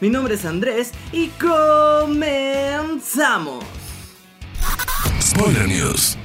Mi nombre es Andrés y comenzamos. Spoiler News.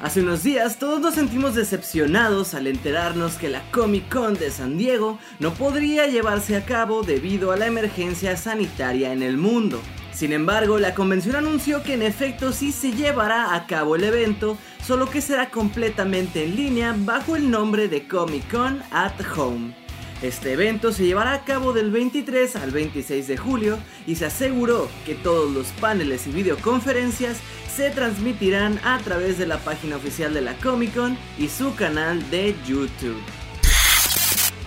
Hace unos días todos nos sentimos decepcionados al enterarnos que la Comic Con de San Diego no podría llevarse a cabo debido a la emergencia sanitaria en el mundo. Sin embargo, la convención anunció que en efecto sí se llevará a cabo el evento, solo que será completamente en línea bajo el nombre de Comic Con at Home. Este evento se llevará a cabo del 23 al 26 de julio y se aseguró que todos los paneles y videoconferencias se transmitirán a través de la página oficial de la Comic Con y su canal de YouTube.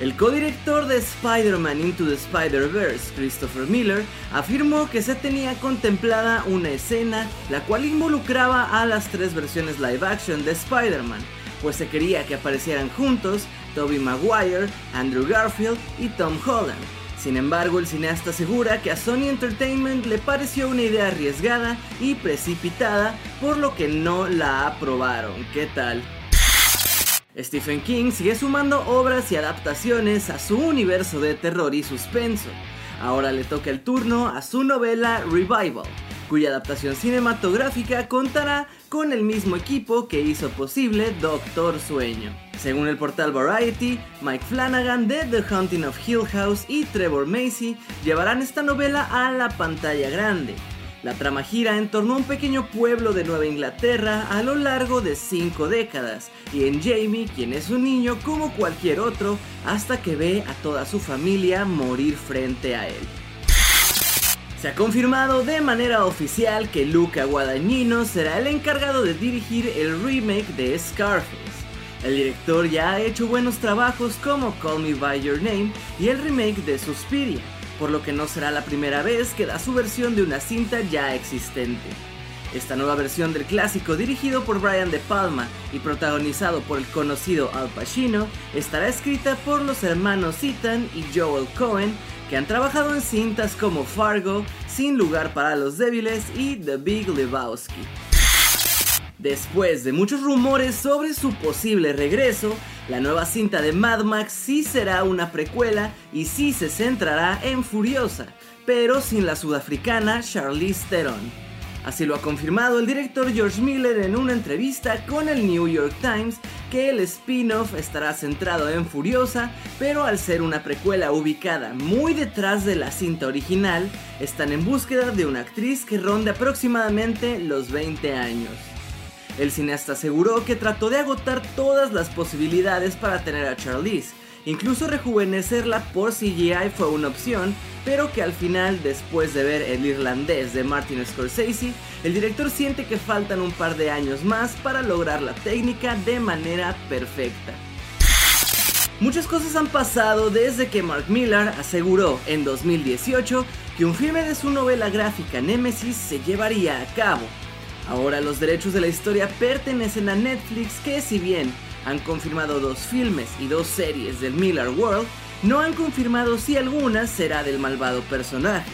El codirector de Spider-Man Into the Spider-Verse, Christopher Miller, afirmó que se tenía contemplada una escena la cual involucraba a las tres versiones live action de Spider-Man, pues se quería que aparecieran juntos Tobey Maguire, Andrew Garfield y Tom Holland. Sin embargo, el cineasta asegura que a Sony Entertainment le pareció una idea arriesgada y precipitada, por lo que no la aprobaron. ¿Qué tal? Stephen King sigue sumando obras y adaptaciones a su universo de terror y suspenso. Ahora le toca el turno a su novela Revival, cuya adaptación cinematográfica contará con el mismo equipo que hizo posible Doctor Sueño. Según el portal Variety, Mike Flanagan de The Haunting of Hill House y Trevor Macy llevarán esta novela a la pantalla grande. La trama gira en torno a un pequeño pueblo de Nueva Inglaterra a lo largo de cinco décadas, y en Jamie, quien es un niño como cualquier otro, hasta que ve a toda su familia morir frente a él. Se ha confirmado de manera oficial que Luca Guadagnino será el encargado de dirigir el remake de Scarface. El director ya ha hecho buenos trabajos como Call Me By Your Name y el remake de Suspiria, por lo que no será la primera vez que da su versión de una cinta ya existente. Esta nueva versión del clásico, dirigido por Brian De Palma y protagonizado por el conocido Al Pacino, estará escrita por los hermanos Ethan y Joel Cohen, que han trabajado en cintas como Fargo, Sin lugar para los débiles y The Big Lebowski. Después de muchos rumores sobre su posible regreso, la nueva cinta de Mad Max sí será una precuela y sí se centrará en Furiosa, pero sin la sudafricana Charlize Theron. Así lo ha confirmado el director George Miller en una entrevista con el New York Times que el spin-off estará centrado en Furiosa, pero al ser una precuela ubicada muy detrás de la cinta original, están en búsqueda de una actriz que ronde aproximadamente los 20 años. El cineasta aseguró que trató de agotar todas las posibilidades para tener a Charlize, Incluso rejuvenecerla por CGI fue una opción, pero que al final, después de ver El Irlandés de Martin Scorsese, el director siente que faltan un par de años más para lograr la técnica de manera perfecta. Muchas cosas han pasado desde que Mark Millar aseguró en 2018 que un filme de su novela gráfica Nemesis se llevaría a cabo. Ahora los derechos de la historia pertenecen a Netflix que si bien han confirmado dos filmes y dos series del Miller World, no han confirmado si alguna será del malvado personaje.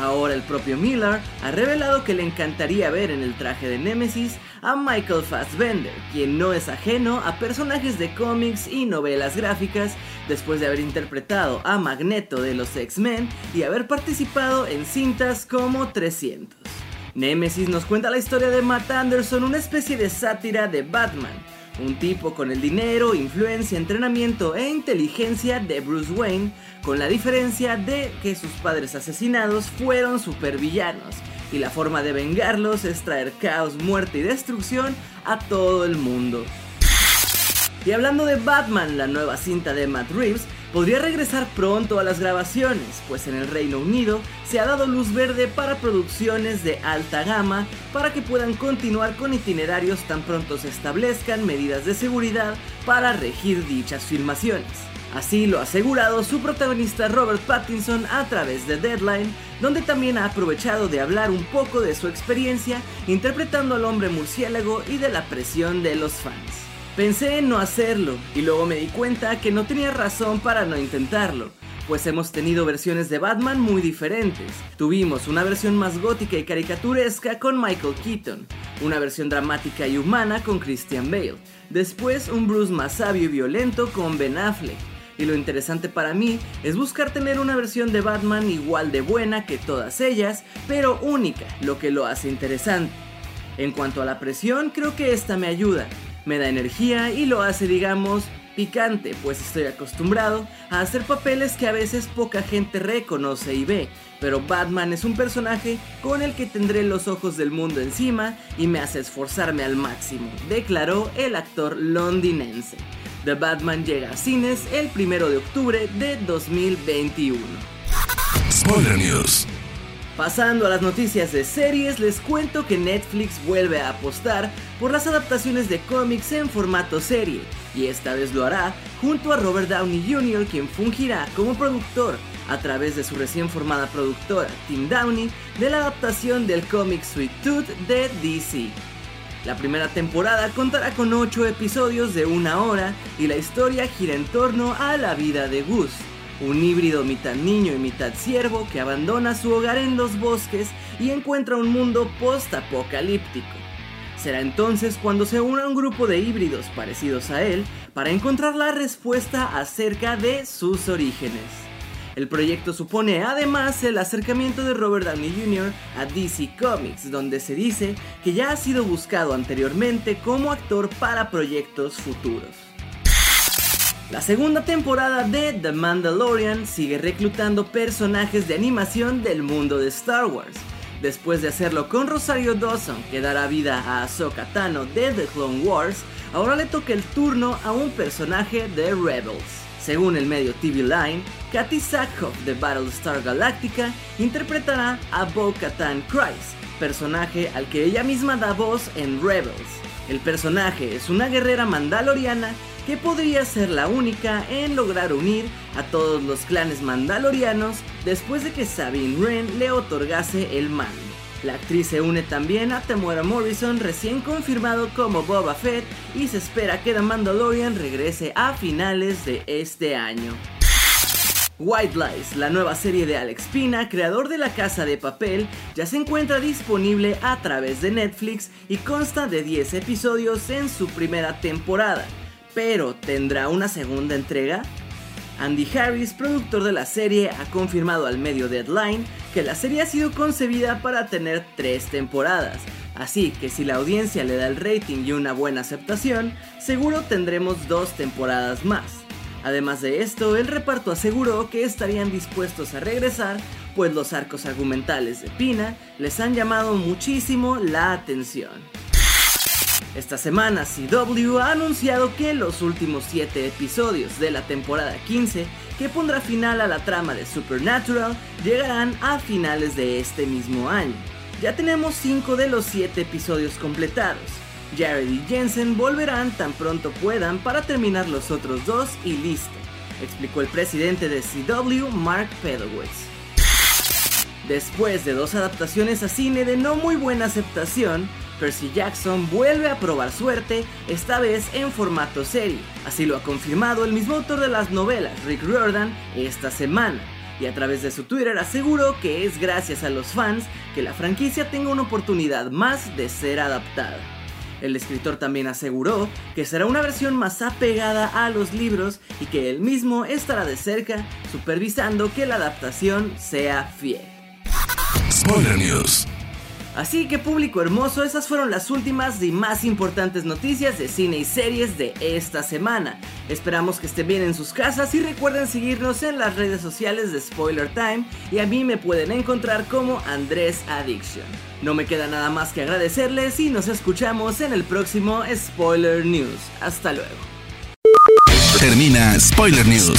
Ahora el propio Miller ha revelado que le encantaría ver en el traje de Nemesis a Michael Fassbender, quien no es ajeno a personajes de cómics y novelas gráficas después de haber interpretado a Magneto de los X-Men y haber participado en cintas como 300. Nemesis nos cuenta la historia de Matt Anderson, una especie de sátira de Batman, un tipo con el dinero, influencia, entrenamiento e inteligencia de Bruce Wayne, con la diferencia de que sus padres asesinados fueron supervillanos y la forma de vengarlos es traer caos, muerte y destrucción a todo el mundo. Y hablando de Batman, la nueva cinta de Matt Reeves podría regresar pronto a las grabaciones, pues en el Reino Unido se ha dado luz verde para producciones de alta gama para que puedan continuar con itinerarios tan pronto se establezcan medidas de seguridad para regir dichas filmaciones. Así lo ha asegurado su protagonista Robert Pattinson a través de Deadline, donde también ha aprovechado de hablar un poco de su experiencia interpretando al hombre murciélago y de la presión de los fans. Pensé en no hacerlo y luego me di cuenta que no tenía razón para no intentarlo, pues hemos tenido versiones de Batman muy diferentes. Tuvimos una versión más gótica y caricaturesca con Michael Keaton, una versión dramática y humana con Christian Bale, después un Bruce más sabio y violento con Ben Affleck, y lo interesante para mí es buscar tener una versión de Batman igual de buena que todas ellas, pero única, lo que lo hace interesante. En cuanto a la presión, creo que esta me ayuda, me da energía y lo hace, digamos, picante, pues estoy acostumbrado a hacer papeles que a veces poca gente reconoce y ve, pero Batman es un personaje con el que tendré los ojos del mundo encima y me hace esforzarme al máximo, declaró el actor londinense. The Batman llega a cines el 1 de octubre de 2021. Spoiler News. Pasando a las noticias de series, les cuento que Netflix vuelve a apostar por las adaptaciones de cómics en formato serie, y esta vez lo hará junto a Robert Downey Jr., quien fungirá como productor a través de su recién formada productora Tim Downey de la adaptación del cómic Sweet Tooth de DC. La primera temporada contará con 8 episodios de una hora y la historia gira en torno a la vida de Gus, un híbrido mitad niño y mitad ciervo que abandona su hogar en los bosques y encuentra un mundo post-apocalíptico. Será entonces cuando se una un grupo de híbridos parecidos a él para encontrar la respuesta acerca de sus orígenes. El proyecto supone además el acercamiento de Robert Downey Jr. a DC Comics, donde se dice que ya ha sido buscado anteriormente como actor para proyectos futuros. La segunda temporada de The Mandalorian sigue reclutando personajes de animación del mundo de Star Wars. Después de hacerlo con Rosario Dawson, que dará vida a Ahsoka Tano de The Clone Wars, ahora le toca el turno a un personaje de Rebels. Según el medio TV Line, Katy Sackhoff de Battlestar Galactica interpretará a Bo-Katan Kryze, personaje al que ella misma da voz en Rebels. El personaje es una guerrera mandaloriana que podría ser la única en lograr unir a todos los clanes mandalorianos después de que Sabine Wren le otorgase el mando. La actriz se une también a Temuera Morrison, recién confirmado como Boba Fett, y se espera que The Mandalorian regrese a finales de este año. White Lies, la nueva serie de Alex Pina, creador de La Casa de Papel, ya se encuentra disponible a través de Netflix y consta de 10 episodios en su primera temporada. Pero, ¿tendrá una segunda entrega? Andy Harris, productor de la serie, ha confirmado al medio Deadline que la serie ha sido concebida para tener tres temporadas, así que si la audiencia le da el rating y una buena aceptación, seguro tendremos dos temporadas más. Además de esto, el reparto aseguró que estarían dispuestos a regresar, pues los arcos argumentales de Pina les han llamado muchísimo la atención. Esta semana CW ha anunciado que los últimos 7 episodios de la temporada 15, que pondrá final a la trama de Supernatural, llegarán a finales de este mismo año. Ya tenemos 5 de los 7 episodios completados. Jared y Jensen volverán tan pronto puedan para terminar los otros dos y listo, explicó el presidente de CW, Mark Pedowitz. Después de dos adaptaciones a cine de no muy buena aceptación, Percy Jackson vuelve a probar suerte, esta vez en formato serie. Así lo ha confirmado el mismo autor de las novelas, Rick Riordan, esta semana. Y a través de su Twitter aseguró que es gracias a los fans que la franquicia tenga una oportunidad más de ser adaptada. El escritor también aseguró que será una versión más apegada a los libros y que él mismo estará de cerca supervisando que la adaptación sea fiel. Spoiler News. Así que público hermoso, esas fueron las últimas y más importantes noticias de cine y series de esta semana. Esperamos que estén bien en sus casas y recuerden seguirnos en las redes sociales de Spoiler Time y a mí me pueden encontrar como Andrés Addiction. No me queda nada más que agradecerles y nos escuchamos en el próximo Spoiler News. Hasta luego. Termina Spoiler News